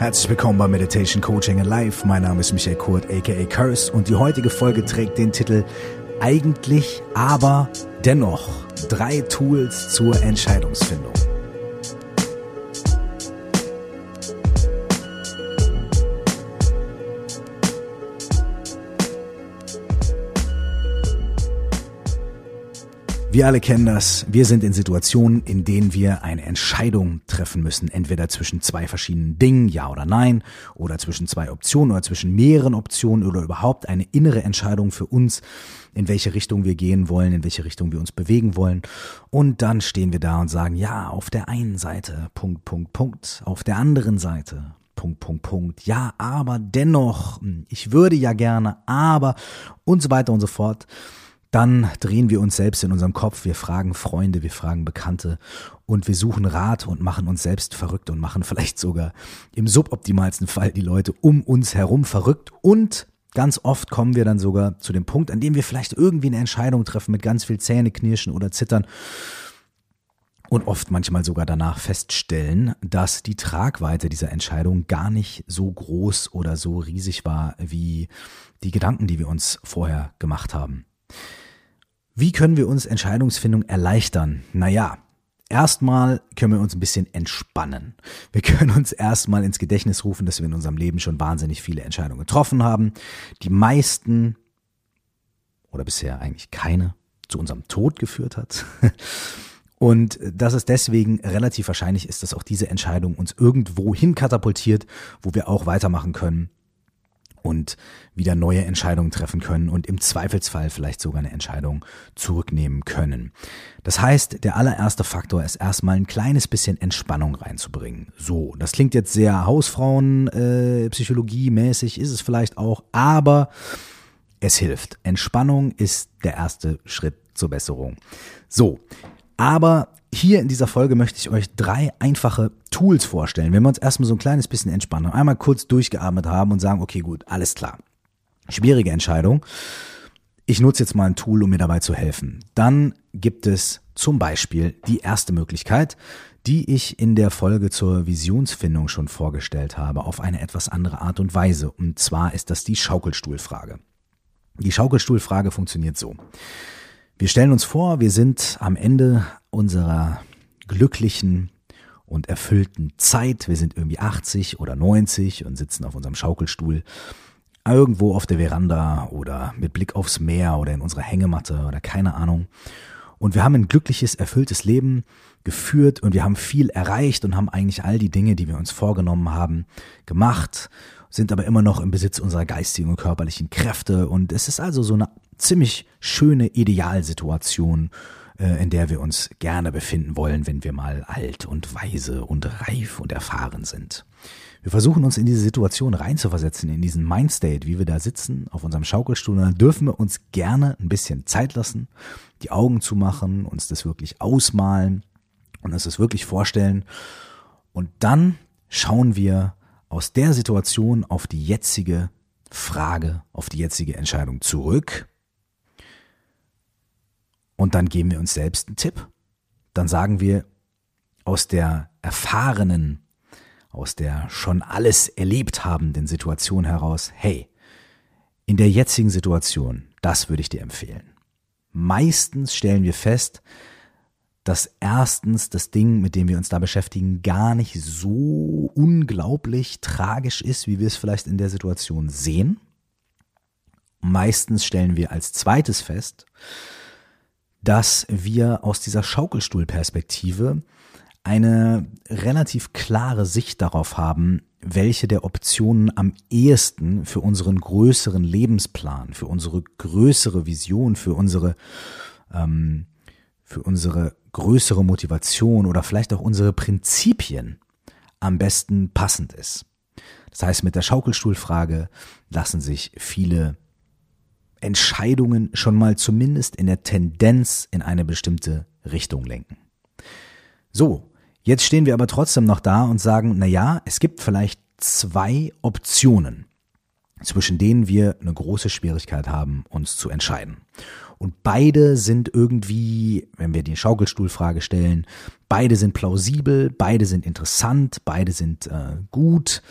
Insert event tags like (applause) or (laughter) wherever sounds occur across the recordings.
Herzlich willkommen bei Meditation Coaching Alive. Mein Name ist Michael Kurt, aka Curse, und die heutige Folge trägt den Titel Eigentlich, aber dennoch. Drei Tools zur Entscheidungsfindung. Wir alle kennen das. Wir sind in Situationen, in denen wir eine Entscheidung treffen müssen. Entweder zwischen zwei verschiedenen Dingen, ja oder nein, oder zwischen zwei Optionen oder zwischen mehreren Optionen oder überhaupt eine innere Entscheidung für uns, in welche Richtung wir gehen wollen, in welche Richtung wir uns bewegen wollen. Und dann stehen wir da und sagen, ja, auf der einen Seite, Punkt, Punkt, Punkt, auf der anderen Seite, Punkt, Punkt, Punkt. Ja, aber dennoch, ich würde ja gerne, aber und so weiter und so fort dann drehen wir uns selbst in unserem Kopf, wir fragen Freunde, wir fragen Bekannte und wir suchen Rat und machen uns selbst verrückt und machen vielleicht sogar im suboptimalsten Fall die Leute um uns herum verrückt und Ganz oft kommen wir dann sogar zu dem Punkt, an dem wir vielleicht irgendwie eine Entscheidung treffen mit ganz viel Zähneknirschen oder Zittern und oft manchmal sogar danach feststellen, dass die Tragweite dieser Entscheidung gar nicht so groß oder so riesig war wie die Gedanken, die wir uns vorher gemacht haben. Wie können wir uns Entscheidungsfindung erleichtern? Naja, erstmal können wir uns ein bisschen entspannen. Wir können uns erstmal ins Gedächtnis rufen, dass wir in unserem Leben schon wahnsinnig viele Entscheidungen getroffen haben. Die meisten oder bisher eigentlich keine zu unserem Tod geführt hat. (laughs) Und dass es deswegen relativ wahrscheinlich ist, dass auch diese Entscheidung uns irgendwo hin katapultiert, wo wir auch weitermachen können und wieder neue Entscheidungen treffen können und im Zweifelsfall vielleicht sogar eine Entscheidung zurücknehmen können. Das heißt, der allererste Faktor ist erstmal ein kleines bisschen Entspannung reinzubringen. So, das klingt jetzt sehr Hausfrauen äh, ist es vielleicht auch, aber es hilft. Entspannung ist der erste Schritt zur Besserung. So, aber hier in dieser Folge möchte ich euch drei einfache Tools vorstellen. Wenn wir uns erstmal so ein kleines bisschen entspannen, einmal kurz durchgeatmet haben und sagen, okay, gut, alles klar. Schwierige Entscheidung. Ich nutze jetzt mal ein Tool, um mir dabei zu helfen. Dann gibt es zum Beispiel die erste Möglichkeit, die ich in der Folge zur Visionsfindung schon vorgestellt habe, auf eine etwas andere Art und Weise. Und zwar ist das die Schaukelstuhlfrage. Die Schaukelstuhlfrage funktioniert so. Wir stellen uns vor, wir sind am Ende unserer glücklichen und erfüllten Zeit. Wir sind irgendwie 80 oder 90 und sitzen auf unserem Schaukelstuhl irgendwo auf der Veranda oder mit Blick aufs Meer oder in unserer Hängematte oder keine Ahnung. Und wir haben ein glückliches, erfülltes Leben geführt und wir haben viel erreicht und haben eigentlich all die Dinge, die wir uns vorgenommen haben, gemacht, sind aber immer noch im Besitz unserer geistigen und körperlichen Kräfte. Und es ist also so eine ziemlich schöne Idealsituation, äh, in der wir uns gerne befinden wollen, wenn wir mal alt und weise und reif und erfahren sind. Wir versuchen uns in diese Situation reinzuversetzen, in diesen Mindstate, wie wir da sitzen auf unserem Schaukelstuhl. Und dann dürfen wir uns gerne ein bisschen Zeit lassen, die Augen zu machen, uns das wirklich ausmalen und uns das wirklich vorstellen. Und dann schauen wir aus der Situation auf die jetzige Frage, auf die jetzige Entscheidung zurück und dann geben wir uns selbst einen Tipp. Dann sagen wir aus der erfahrenen, aus der schon alles erlebt habenden Situation heraus, hey, in der jetzigen Situation, das würde ich dir empfehlen. Meistens stellen wir fest, dass erstens das Ding, mit dem wir uns da beschäftigen, gar nicht so unglaublich tragisch ist, wie wir es vielleicht in der Situation sehen. Meistens stellen wir als zweites fest, dass wir aus dieser Schaukelstuhlperspektive eine relativ klare Sicht darauf haben, welche der Optionen am ehesten für unseren größeren Lebensplan, für unsere größere Vision, für unsere, ähm, für unsere größere Motivation oder vielleicht auch unsere Prinzipien am besten passend ist. Das heißt, mit der Schaukelstuhlfrage lassen sich viele Entscheidungen schon mal zumindest in der Tendenz in eine bestimmte Richtung lenken. So, jetzt stehen wir aber trotzdem noch da und sagen, na ja, es gibt vielleicht zwei Optionen, zwischen denen wir eine große Schwierigkeit haben, uns zu entscheiden. Und beide sind irgendwie, wenn wir die Schaukelstuhlfrage stellen, beide sind plausibel, beide sind interessant, beide sind äh, gut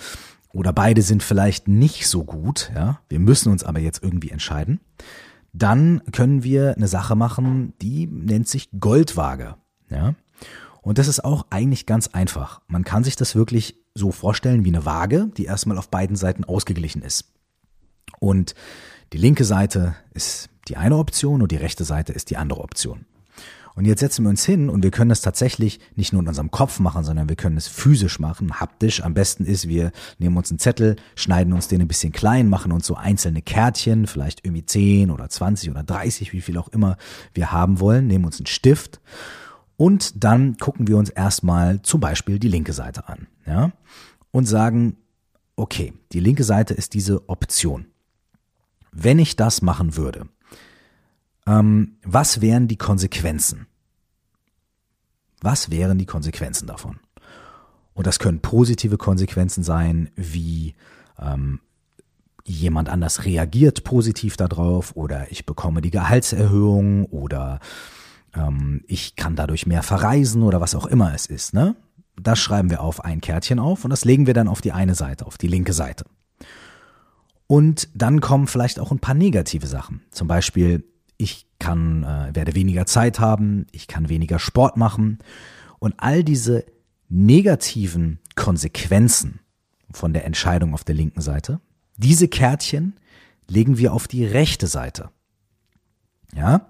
oder beide sind vielleicht nicht so gut, ja, wir müssen uns aber jetzt irgendwie entscheiden, dann können wir eine Sache machen, die nennt sich Goldwaage, ja. Und das ist auch eigentlich ganz einfach. Man kann sich das wirklich so vorstellen wie eine Waage, die erstmal auf beiden Seiten ausgeglichen ist. Und die linke Seite ist die eine Option und die rechte Seite ist die andere Option. Und jetzt setzen wir uns hin und wir können das tatsächlich nicht nur in unserem Kopf machen, sondern wir können es physisch machen, haptisch. Am besten ist, wir nehmen uns einen Zettel, schneiden uns den ein bisschen klein, machen uns so einzelne Kärtchen, vielleicht irgendwie 10 oder 20 oder 30, wie viel auch immer wir haben wollen, nehmen uns einen Stift und dann gucken wir uns erstmal zum Beispiel die linke Seite an, ja, und sagen, okay, die linke Seite ist diese Option. Wenn ich das machen würde, ähm, was wären die Konsequenzen? Was wären die Konsequenzen davon? Und das können positive Konsequenzen sein, wie ähm, jemand anders reagiert positiv darauf oder ich bekomme die Gehaltserhöhung oder ähm, ich kann dadurch mehr verreisen oder was auch immer es ist. Ne? Das schreiben wir auf ein Kärtchen auf und das legen wir dann auf die eine Seite, auf die linke Seite. Und dann kommen vielleicht auch ein paar negative Sachen. Zum Beispiel, ich kann, äh, werde weniger Zeit haben, ich kann weniger Sport machen. Und all diese negativen Konsequenzen von der Entscheidung auf der linken Seite, diese Kärtchen legen wir auf die rechte Seite. Ja?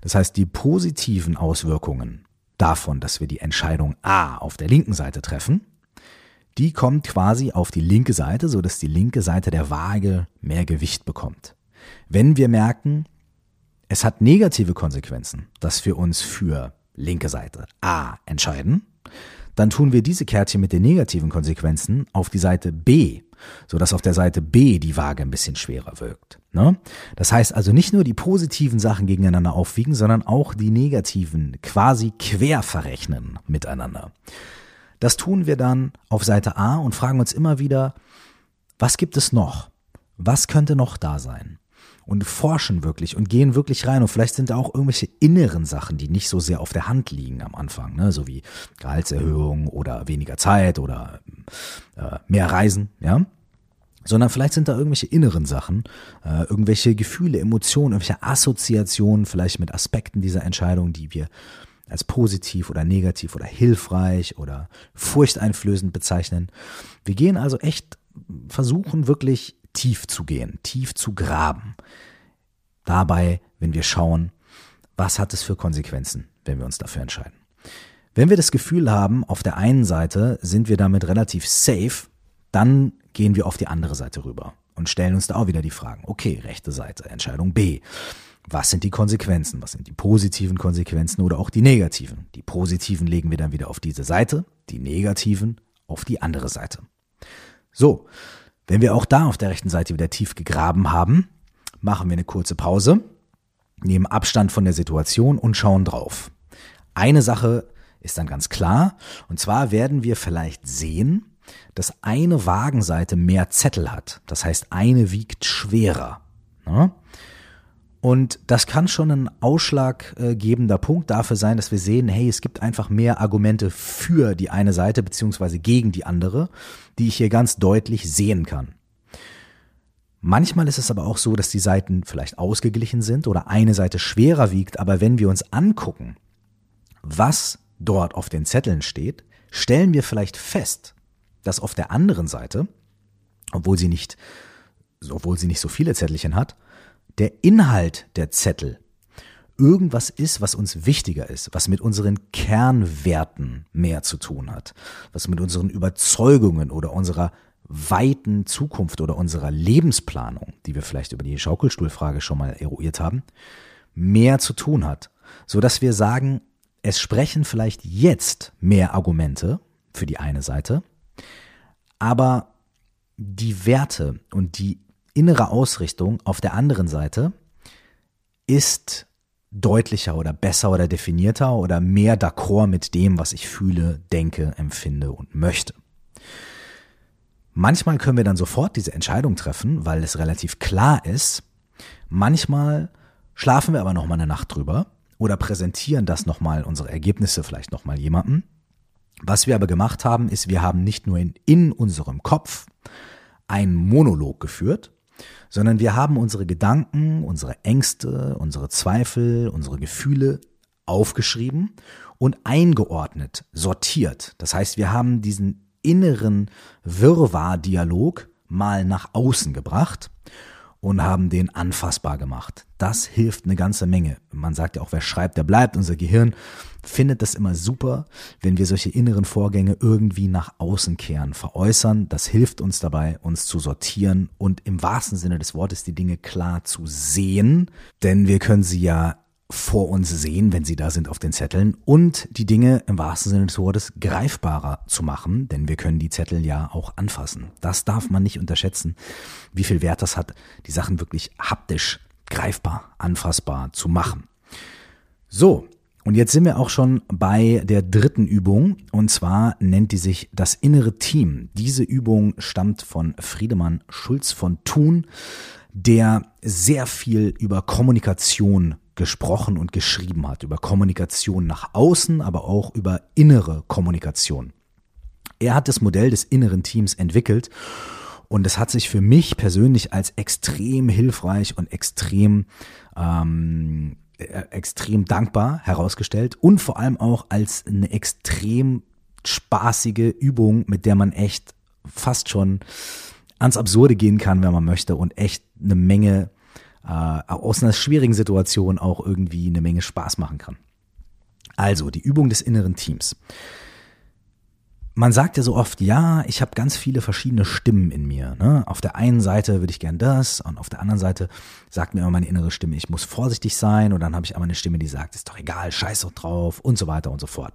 Das heißt, die positiven Auswirkungen davon, dass wir die Entscheidung A auf der linken Seite treffen, die kommt quasi auf die linke Seite, so dass die linke Seite der Waage mehr Gewicht bekommt. Wenn wir merken, es hat negative Konsequenzen, dass wir uns für linke Seite A entscheiden, dann tun wir diese Kärtchen mit den negativen Konsequenzen auf die Seite B, so dass auf der Seite B die Waage ein bisschen schwerer wirkt. Ne? Das heißt also nicht nur die positiven Sachen gegeneinander aufwiegen, sondern auch die negativen quasi quer verrechnen miteinander. Das tun wir dann auf Seite A und fragen uns immer wieder, was gibt es noch? Was könnte noch da sein? Und forschen wirklich und gehen wirklich rein. Und vielleicht sind da auch irgendwelche inneren Sachen, die nicht so sehr auf der Hand liegen am Anfang, ne? so wie Gehaltserhöhung oder weniger Zeit oder äh, mehr Reisen, ja sondern vielleicht sind da irgendwelche inneren Sachen, äh, irgendwelche Gefühle, Emotionen, irgendwelche Assoziationen vielleicht mit Aspekten dieser Entscheidung, die wir als positiv oder negativ oder hilfreich oder furchteinflößend bezeichnen. Wir gehen also echt, versuchen wirklich tief zu gehen, tief zu graben. Dabei, wenn wir schauen, was hat es für Konsequenzen, wenn wir uns dafür entscheiden. Wenn wir das Gefühl haben, auf der einen Seite sind wir damit relativ safe, dann gehen wir auf die andere Seite rüber und stellen uns da auch wieder die Fragen. Okay, rechte Seite, Entscheidung B was sind die Konsequenzen, was sind die positiven Konsequenzen oder auch die negativen. Die positiven legen wir dann wieder auf diese Seite, die negativen auf die andere Seite. So, wenn wir auch da auf der rechten Seite wieder tief gegraben haben, machen wir eine kurze Pause, nehmen Abstand von der Situation und schauen drauf. Eine Sache ist dann ganz klar, und zwar werden wir vielleicht sehen, dass eine Wagenseite mehr Zettel hat. Das heißt, eine wiegt schwerer. Und das kann schon ein ausschlaggebender Punkt dafür sein, dass wir sehen, hey, es gibt einfach mehr Argumente für die eine Seite beziehungsweise gegen die andere, die ich hier ganz deutlich sehen kann. Manchmal ist es aber auch so, dass die Seiten vielleicht ausgeglichen sind oder eine Seite schwerer wiegt, aber wenn wir uns angucken, was dort auf den Zetteln steht, stellen wir vielleicht fest, dass auf der anderen Seite, obwohl sie nicht, obwohl sie nicht so viele Zettelchen hat, der Inhalt der Zettel. Irgendwas ist, was uns wichtiger ist, was mit unseren Kernwerten mehr zu tun hat, was mit unseren Überzeugungen oder unserer weiten Zukunft oder unserer Lebensplanung, die wir vielleicht über die Schaukelstuhlfrage schon mal eruiert haben, mehr zu tun hat, so dass wir sagen, es sprechen vielleicht jetzt mehr Argumente für die eine Seite, aber die Werte und die innere Ausrichtung auf der anderen Seite ist deutlicher oder besser oder definierter oder mehr d'accord mit dem, was ich fühle, denke, empfinde und möchte. Manchmal können wir dann sofort diese Entscheidung treffen, weil es relativ klar ist. Manchmal schlafen wir aber noch mal eine Nacht drüber oder präsentieren das noch mal unsere Ergebnisse vielleicht noch mal jemandem Was wir aber gemacht haben, ist, wir haben nicht nur in, in unserem Kopf einen Monolog geführt, sondern wir haben unsere Gedanken, unsere Ängste, unsere Zweifel, unsere Gefühle aufgeschrieben und eingeordnet, sortiert. Das heißt, wir haben diesen inneren Wirrwarr-Dialog mal nach außen gebracht und haben den anfassbar gemacht. Das hilft eine ganze Menge. Man sagt ja auch, wer schreibt, der bleibt. Unser Gehirn findet das immer super, wenn wir solche inneren Vorgänge irgendwie nach außen kehren, veräußern. Das hilft uns dabei, uns zu sortieren und im wahrsten Sinne des Wortes die Dinge klar zu sehen, denn wir können sie ja vor uns sehen, wenn sie da sind auf den Zetteln und die Dinge im wahrsten Sinne des Wortes greifbarer zu machen, denn wir können die Zettel ja auch anfassen. Das darf man nicht unterschätzen, wie viel Wert das hat, die Sachen wirklich haptisch greifbar, anfassbar zu machen. So, und jetzt sind wir auch schon bei der dritten Übung und zwar nennt die sich das innere Team. Diese Übung stammt von Friedemann Schulz von Thun, der sehr viel über Kommunikation gesprochen und geschrieben hat, über Kommunikation nach außen, aber auch über innere Kommunikation. Er hat das Modell des inneren Teams entwickelt und es hat sich für mich persönlich als extrem hilfreich und extrem ähm, äh, extrem dankbar herausgestellt und vor allem auch als eine extrem spaßige Übung, mit der man echt fast schon ans Absurde gehen kann, wenn man möchte und echt eine Menge aus einer schwierigen Situation auch irgendwie eine Menge Spaß machen kann. Also die Übung des inneren Teams. Man sagt ja so oft, ja, ich habe ganz viele verschiedene Stimmen in mir. Ne? Auf der einen Seite würde ich gern das und auf der anderen Seite sagt mir immer meine innere Stimme, ich muss vorsichtig sein und dann habe ich aber eine Stimme, die sagt, ist doch egal, scheiß doch drauf und so weiter und so fort.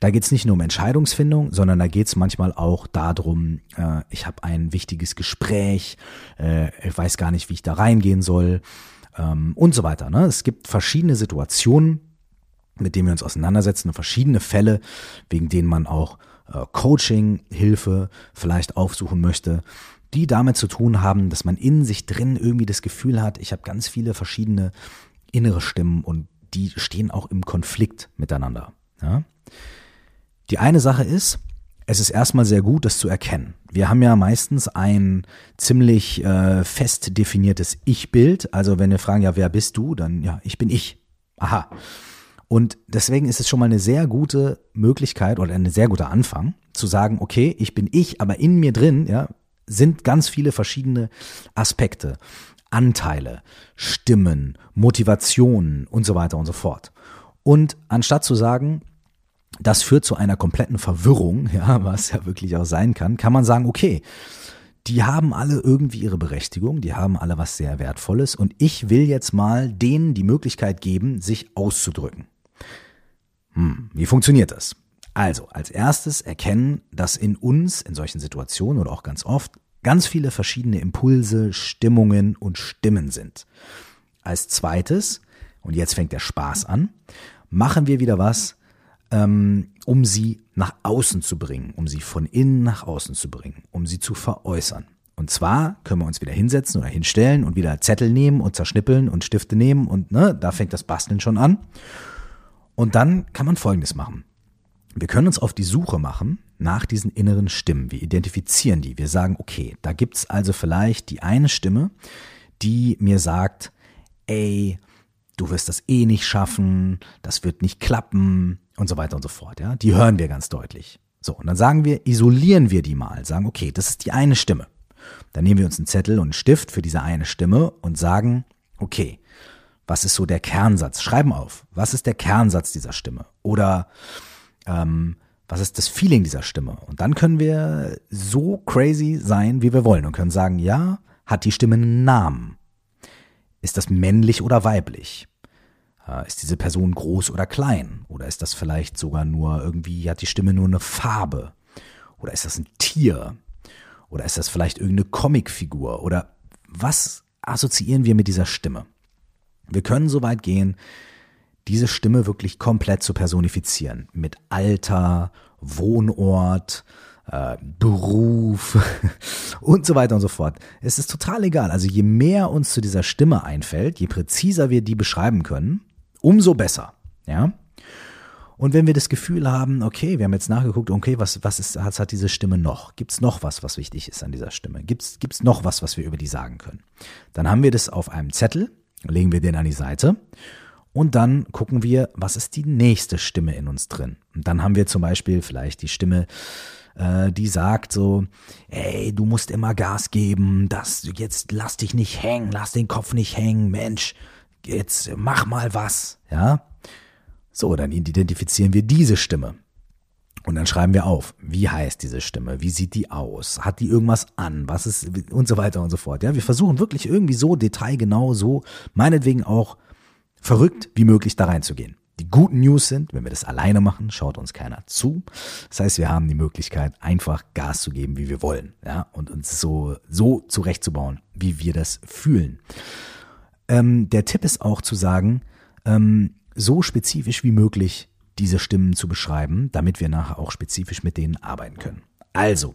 Da geht es nicht nur um Entscheidungsfindung, sondern da geht es manchmal auch darum, äh, ich habe ein wichtiges Gespräch, äh, ich weiß gar nicht, wie ich da reingehen soll ähm, und so weiter. Ne? Es gibt verschiedene Situationen, mit denen wir uns auseinandersetzen, verschiedene Fälle, wegen denen man auch äh, Coaching, Hilfe vielleicht aufsuchen möchte, die damit zu tun haben, dass man in sich drin irgendwie das Gefühl hat, ich habe ganz viele verschiedene innere Stimmen und die stehen auch im Konflikt miteinander. Ja? Die eine Sache ist, es ist erstmal sehr gut, das zu erkennen. Wir haben ja meistens ein ziemlich äh, fest definiertes Ich-Bild. Also wenn wir fragen, ja, wer bist du, dann ja, ich bin ich. Aha. Und deswegen ist es schon mal eine sehr gute Möglichkeit oder ein sehr guter Anfang zu sagen, okay, ich bin ich, aber in mir drin, ja, sind ganz viele verschiedene Aspekte, Anteile, Stimmen, Motivationen und so weiter und so fort. Und anstatt zu sagen, das führt zu einer kompletten Verwirrung, (laughs) ja, was ja wirklich auch sein kann, kann man sagen, okay, die haben alle irgendwie ihre Berechtigung, die haben alle was sehr Wertvolles und ich will jetzt mal denen die Möglichkeit geben, sich auszudrücken. Hm, wie funktioniert das? Also, als erstes erkennen, dass in uns, in solchen Situationen oder auch ganz oft, ganz viele verschiedene Impulse, Stimmungen und Stimmen sind. Als zweites, und jetzt fängt der Spaß an, machen wir wieder was, ähm, um sie nach außen zu bringen, um sie von innen nach außen zu bringen, um sie zu veräußern. Und zwar können wir uns wieder hinsetzen oder hinstellen und wieder Zettel nehmen und zerschnippeln und Stifte nehmen und ne, da fängt das Basteln schon an. Und dann kann man Folgendes machen. Wir können uns auf die Suche machen nach diesen inneren Stimmen. Wir identifizieren die. Wir sagen, okay, da gibt's also vielleicht die eine Stimme, die mir sagt, ey, du wirst das eh nicht schaffen, das wird nicht klappen und so weiter und so fort. Ja, die hören wir ganz deutlich. So, und dann sagen wir, isolieren wir die mal, sagen, okay, das ist die eine Stimme. Dann nehmen wir uns einen Zettel und einen Stift für diese eine Stimme und sagen, okay, was ist so der Kernsatz? Schreiben auf. Was ist der Kernsatz dieser Stimme? Oder ähm, was ist das Feeling dieser Stimme? Und dann können wir so crazy sein, wie wir wollen und können sagen, ja, hat die Stimme einen Namen? Ist das männlich oder weiblich? Äh, ist diese Person groß oder klein? Oder ist das vielleicht sogar nur irgendwie, hat die Stimme nur eine Farbe? Oder ist das ein Tier? Oder ist das vielleicht irgendeine Comicfigur? Oder was assoziieren wir mit dieser Stimme? Wir können so weit gehen, diese Stimme wirklich komplett zu personifizieren. Mit Alter, Wohnort, äh, Beruf (laughs) und so weiter und so fort. Es ist total egal. Also je mehr uns zu dieser Stimme einfällt, je präziser wir die beschreiben können, umso besser. Ja? Und wenn wir das Gefühl haben, okay, wir haben jetzt nachgeguckt, okay, was, was, ist, was hat diese Stimme noch? Gibt es noch was, was wichtig ist an dieser Stimme? Gibt es noch was, was wir über die sagen können? Dann haben wir das auf einem Zettel, legen wir den an die Seite und dann gucken wir, was ist die nächste Stimme in uns drin? Und dann haben wir zum Beispiel vielleicht die Stimme, äh, die sagt so, ey, du musst immer Gas geben, das, jetzt lass dich nicht hängen, lass den Kopf nicht hängen, Mensch, jetzt mach mal was, ja? So, dann identifizieren wir diese Stimme. Und dann schreiben wir auf, wie heißt diese Stimme, wie sieht die aus, hat die irgendwas an, was ist und so weiter und so fort. Ja, wir versuchen wirklich irgendwie so detailgenau, so meinetwegen auch verrückt wie möglich da reinzugehen. Die guten News sind, wenn wir das alleine machen, schaut uns keiner zu. Das heißt, wir haben die Möglichkeit, einfach Gas zu geben, wie wir wollen, ja, und uns so, so zurechtzubauen, wie wir das fühlen. Ähm, der Tipp ist auch zu sagen, ähm, so spezifisch wie möglich diese Stimmen zu beschreiben, damit wir nachher auch spezifisch mit denen arbeiten können. Also,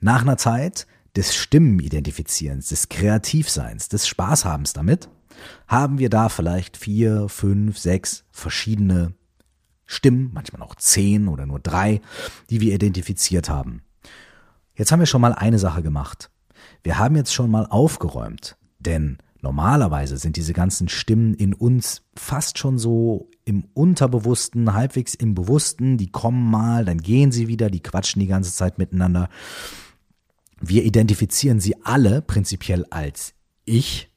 nach einer Zeit des Stimmenidentifizierens, des Kreativseins, des Spaßhabens damit, haben wir da vielleicht vier, fünf, sechs verschiedene Stimmen, manchmal auch zehn oder nur drei, die wir identifiziert haben. Jetzt haben wir schon mal eine Sache gemacht. Wir haben jetzt schon mal aufgeräumt, denn Normalerweise sind diese ganzen Stimmen in uns fast schon so im Unterbewussten, halbwegs im Bewussten, die kommen mal, dann gehen sie wieder, die quatschen die ganze Zeit miteinander. Wir identifizieren sie alle prinzipiell als ich.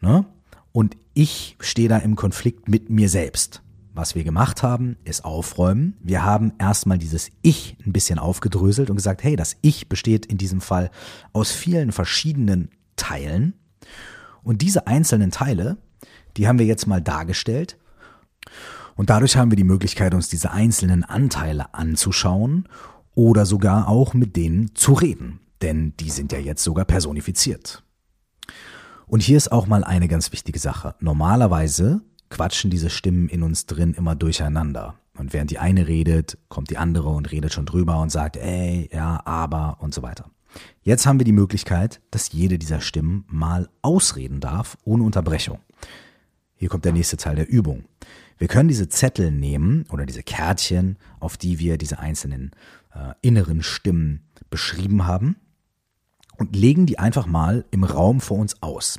Ne? Und ich stehe da im Konflikt mit mir selbst. Was wir gemacht haben, ist aufräumen. Wir haben erstmal dieses Ich ein bisschen aufgedröselt und gesagt, hey, das Ich besteht in diesem Fall aus vielen verschiedenen Teilen. Und diese einzelnen Teile, die haben wir jetzt mal dargestellt. Und dadurch haben wir die Möglichkeit, uns diese einzelnen Anteile anzuschauen oder sogar auch mit denen zu reden. Denn die sind ja jetzt sogar personifiziert. Und hier ist auch mal eine ganz wichtige Sache. Normalerweise quatschen diese Stimmen in uns drin immer durcheinander. Und während die eine redet, kommt die andere und redet schon drüber und sagt, ey, ja, aber und so weiter. Jetzt haben wir die Möglichkeit, dass jede dieser Stimmen mal ausreden darf, ohne Unterbrechung. Hier kommt der nächste Teil der Übung. Wir können diese Zettel nehmen oder diese Kärtchen, auf die wir diese einzelnen äh, inneren Stimmen beschrieben haben und legen die einfach mal im Raum vor uns aus.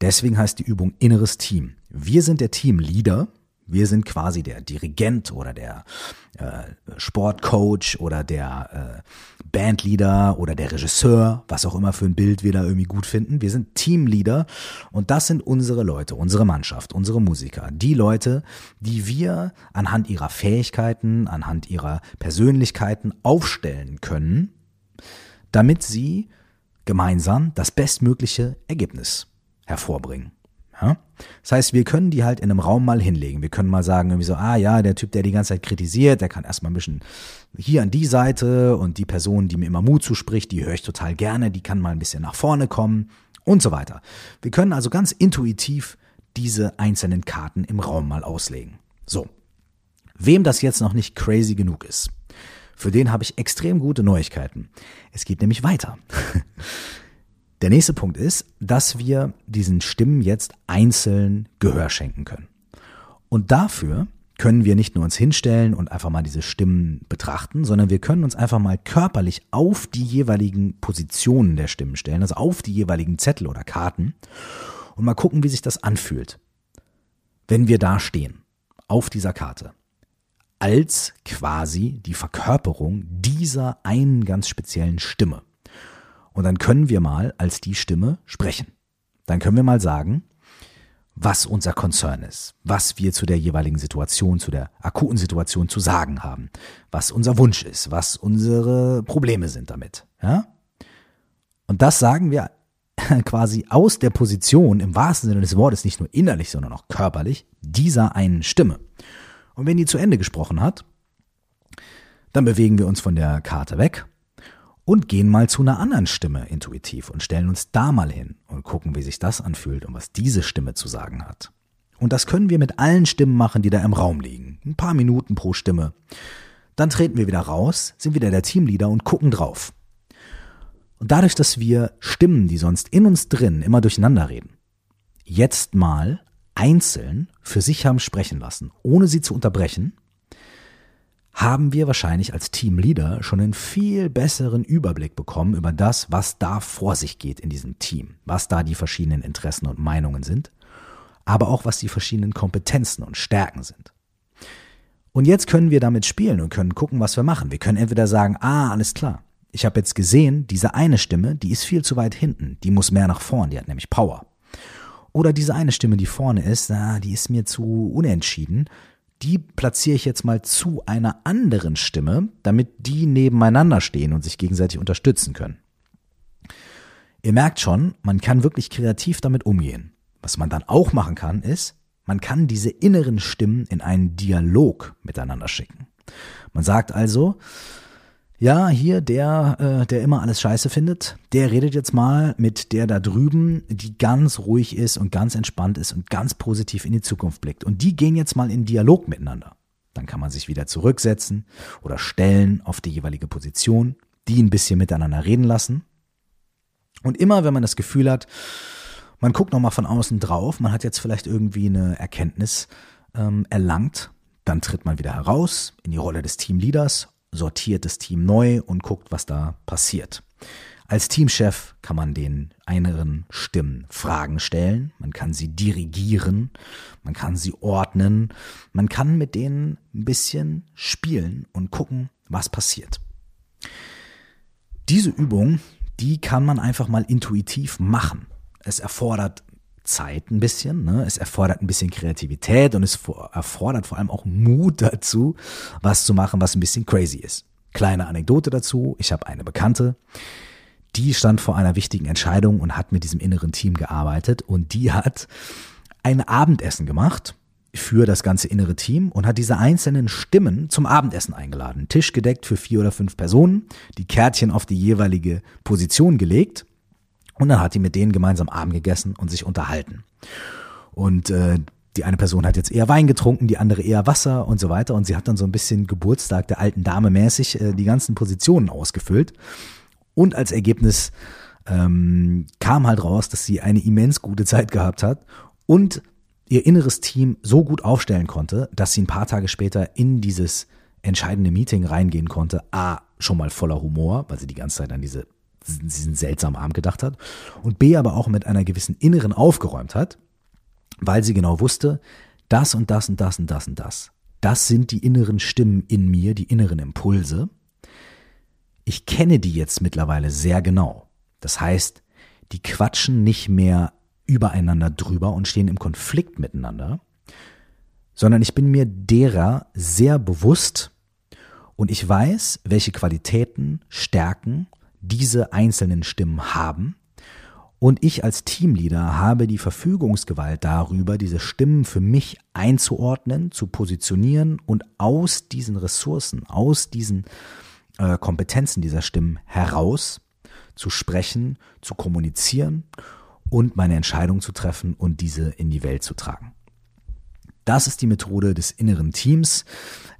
Deswegen heißt die Übung inneres Team. Wir sind der Teamleader wir sind quasi der Dirigent oder der äh, Sportcoach oder der äh, Bandleader oder der Regisseur, was auch immer für ein Bild wir da irgendwie gut finden. Wir sind Teamleader und das sind unsere Leute, unsere Mannschaft, unsere Musiker. Die Leute, die wir anhand ihrer Fähigkeiten, anhand ihrer Persönlichkeiten aufstellen können, damit sie gemeinsam das bestmögliche Ergebnis hervorbringen. Ja? Das heißt, wir können die halt in einem Raum mal hinlegen. Wir können mal sagen, irgendwie so, ah ja, der Typ, der die ganze Zeit kritisiert, der kann erstmal ein bisschen hier an die Seite und die Person, die mir immer Mut zuspricht, die höre ich total gerne, die kann mal ein bisschen nach vorne kommen und so weiter. Wir können also ganz intuitiv diese einzelnen Karten im Raum mal auslegen. So. Wem das jetzt noch nicht crazy genug ist, für den habe ich extrem gute Neuigkeiten. Es geht nämlich weiter. (laughs) Der nächste Punkt ist, dass wir diesen Stimmen jetzt einzeln Gehör schenken können. Und dafür können wir nicht nur uns hinstellen und einfach mal diese Stimmen betrachten, sondern wir können uns einfach mal körperlich auf die jeweiligen Positionen der Stimmen stellen, also auf die jeweiligen Zettel oder Karten und mal gucken, wie sich das anfühlt, wenn wir da stehen, auf dieser Karte, als quasi die Verkörperung dieser einen ganz speziellen Stimme. Und dann können wir mal als die Stimme sprechen. Dann können wir mal sagen, was unser Concern ist, was wir zu der jeweiligen Situation, zu der akuten Situation zu sagen haben, was unser Wunsch ist, was unsere Probleme sind damit. Ja? Und das sagen wir (laughs) quasi aus der Position im wahrsten Sinne des Wortes, nicht nur innerlich, sondern auch körperlich, dieser einen Stimme. Und wenn die zu Ende gesprochen hat, dann bewegen wir uns von der Karte weg und gehen mal zu einer anderen Stimme intuitiv und stellen uns da mal hin und gucken, wie sich das anfühlt und was diese Stimme zu sagen hat. Und das können wir mit allen Stimmen machen, die da im Raum liegen. Ein paar Minuten pro Stimme. Dann treten wir wieder raus, sind wieder der Teamleader und gucken drauf. Und dadurch, dass wir Stimmen, die sonst in uns drin immer durcheinander reden, jetzt mal einzeln für sich haben sprechen lassen, ohne sie zu unterbrechen, haben wir wahrscheinlich als Teamleader schon einen viel besseren Überblick bekommen über das, was da vor sich geht in diesem Team, was da die verschiedenen Interessen und Meinungen sind, aber auch was die verschiedenen Kompetenzen und Stärken sind. Und jetzt können wir damit spielen und können gucken, was wir machen. Wir können entweder sagen, ah, alles klar, ich habe jetzt gesehen, diese eine Stimme, die ist viel zu weit hinten, die muss mehr nach vorn, die hat nämlich Power. Oder diese eine Stimme, die vorne ist, ah, die ist mir zu unentschieden, die platziere ich jetzt mal zu einer anderen Stimme, damit die nebeneinander stehen und sich gegenseitig unterstützen können. Ihr merkt schon, man kann wirklich kreativ damit umgehen. Was man dann auch machen kann, ist, man kann diese inneren Stimmen in einen Dialog miteinander schicken. Man sagt also, ja, hier der, äh, der immer alles scheiße findet, der redet jetzt mal mit der da drüben, die ganz ruhig ist und ganz entspannt ist und ganz positiv in die Zukunft blickt. Und die gehen jetzt mal in Dialog miteinander. Dann kann man sich wieder zurücksetzen oder stellen auf die jeweilige Position, die ein bisschen miteinander reden lassen. Und immer, wenn man das Gefühl hat, man guckt nochmal von außen drauf, man hat jetzt vielleicht irgendwie eine Erkenntnis ähm, erlangt, dann tritt man wieder heraus in die Rolle des Teamleaders sortiert das Team neu und guckt, was da passiert. Als Teamchef kann man den inneren Stimmen Fragen stellen, man kann sie dirigieren, man kann sie ordnen, man kann mit denen ein bisschen spielen und gucken, was passiert. Diese Übung, die kann man einfach mal intuitiv machen. Es erfordert Zeit ein bisschen. Ne? Es erfordert ein bisschen Kreativität und es erfordert vor allem auch Mut dazu, was zu machen, was ein bisschen crazy ist. Kleine Anekdote dazu. Ich habe eine Bekannte, die stand vor einer wichtigen Entscheidung und hat mit diesem inneren Team gearbeitet und die hat ein Abendessen gemacht für das ganze innere Team und hat diese einzelnen Stimmen zum Abendessen eingeladen. Tisch gedeckt für vier oder fünf Personen, die Kärtchen auf die jeweilige Position gelegt und dann hat die mit denen gemeinsam Abend gegessen und sich unterhalten. Und äh, die eine Person hat jetzt eher Wein getrunken, die andere eher Wasser und so weiter. Und sie hat dann so ein bisschen Geburtstag der alten Dame mäßig äh, die ganzen Positionen ausgefüllt. Und als Ergebnis ähm, kam halt raus, dass sie eine immens gute Zeit gehabt hat und ihr inneres Team so gut aufstellen konnte, dass sie ein paar Tage später in dieses entscheidende Meeting reingehen konnte. A, schon mal voller Humor, weil sie die ganze Zeit an diese diesen seltsamen Abend gedacht hat und B aber auch mit einer gewissen inneren aufgeräumt hat, weil sie genau wusste, das und das und das und das und das. Das sind die inneren Stimmen in mir, die inneren Impulse. Ich kenne die jetzt mittlerweile sehr genau. Das heißt, die quatschen nicht mehr übereinander drüber und stehen im Konflikt miteinander, sondern ich bin mir derer sehr bewusst und ich weiß, welche Qualitäten, Stärken diese einzelnen Stimmen haben. Und ich als Teamleader habe die Verfügungsgewalt darüber, diese Stimmen für mich einzuordnen, zu positionieren und aus diesen Ressourcen, aus diesen äh, Kompetenzen dieser Stimmen heraus zu sprechen, zu kommunizieren und meine Entscheidung zu treffen und diese in die Welt zu tragen. Das ist die Methode des inneren Teams.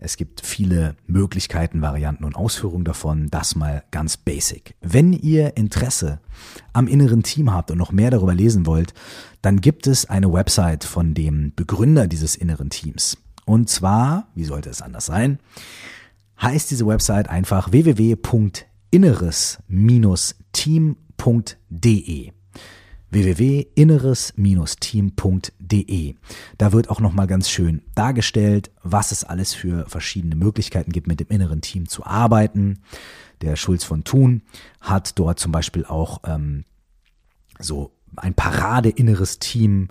Es gibt viele Möglichkeiten, Varianten und Ausführungen davon. Das mal ganz basic. Wenn ihr Interesse am inneren Team habt und noch mehr darüber lesen wollt, dann gibt es eine Website von dem Begründer dieses inneren Teams. Und zwar, wie sollte es anders sein, heißt diese Website einfach www.inneres-team.de www.inneres-team.de. Da wird auch nochmal ganz schön dargestellt, was es alles für verschiedene Möglichkeiten gibt, mit dem inneren Team zu arbeiten. Der Schulz von Thun hat dort zum Beispiel auch ähm, so ein Parade-inneres Team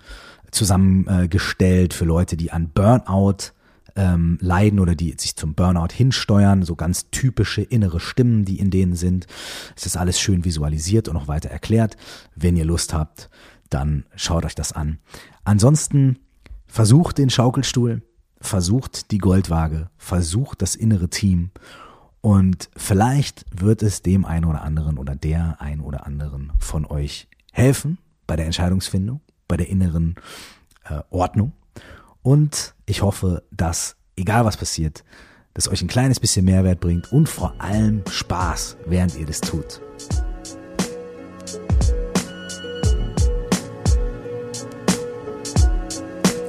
zusammengestellt für Leute, die an Burnout ähm, leiden oder die sich zum Burnout hinsteuern, so ganz typische innere Stimmen, die in denen sind. Es ist alles schön visualisiert und auch weiter erklärt. Wenn ihr Lust habt, dann schaut euch das an. Ansonsten versucht den Schaukelstuhl, versucht die Goldwaage, versucht das innere Team und vielleicht wird es dem einen oder anderen oder der ein oder anderen von euch helfen bei der Entscheidungsfindung, bei der inneren äh, Ordnung und ich hoffe, dass, egal was passiert, das euch ein kleines bisschen Mehrwert bringt und vor allem Spaß, während ihr das tut.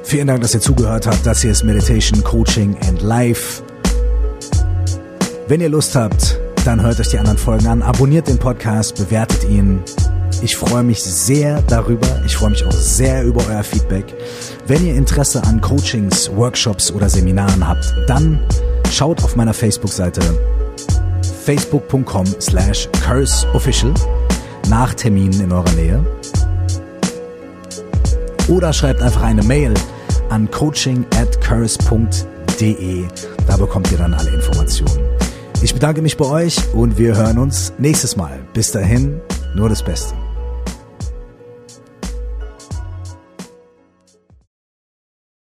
Vielen Dank, dass ihr zugehört habt. Das hier ist Meditation, Coaching and Life. Wenn ihr Lust habt, dann hört euch die anderen Folgen an, abonniert den Podcast, bewertet ihn. Ich freue mich sehr darüber. Ich freue mich auch sehr über euer Feedback. Wenn ihr Interesse an Coachings, Workshops oder Seminaren habt, dann schaut auf meiner Facebook-Seite facebook.com slash curseofficial nach Terminen in eurer Nähe. Oder schreibt einfach eine Mail an coaching at curse.de. Da bekommt ihr dann alle Informationen. Ich bedanke mich bei euch und wir hören uns nächstes Mal. Bis dahin, nur das Beste.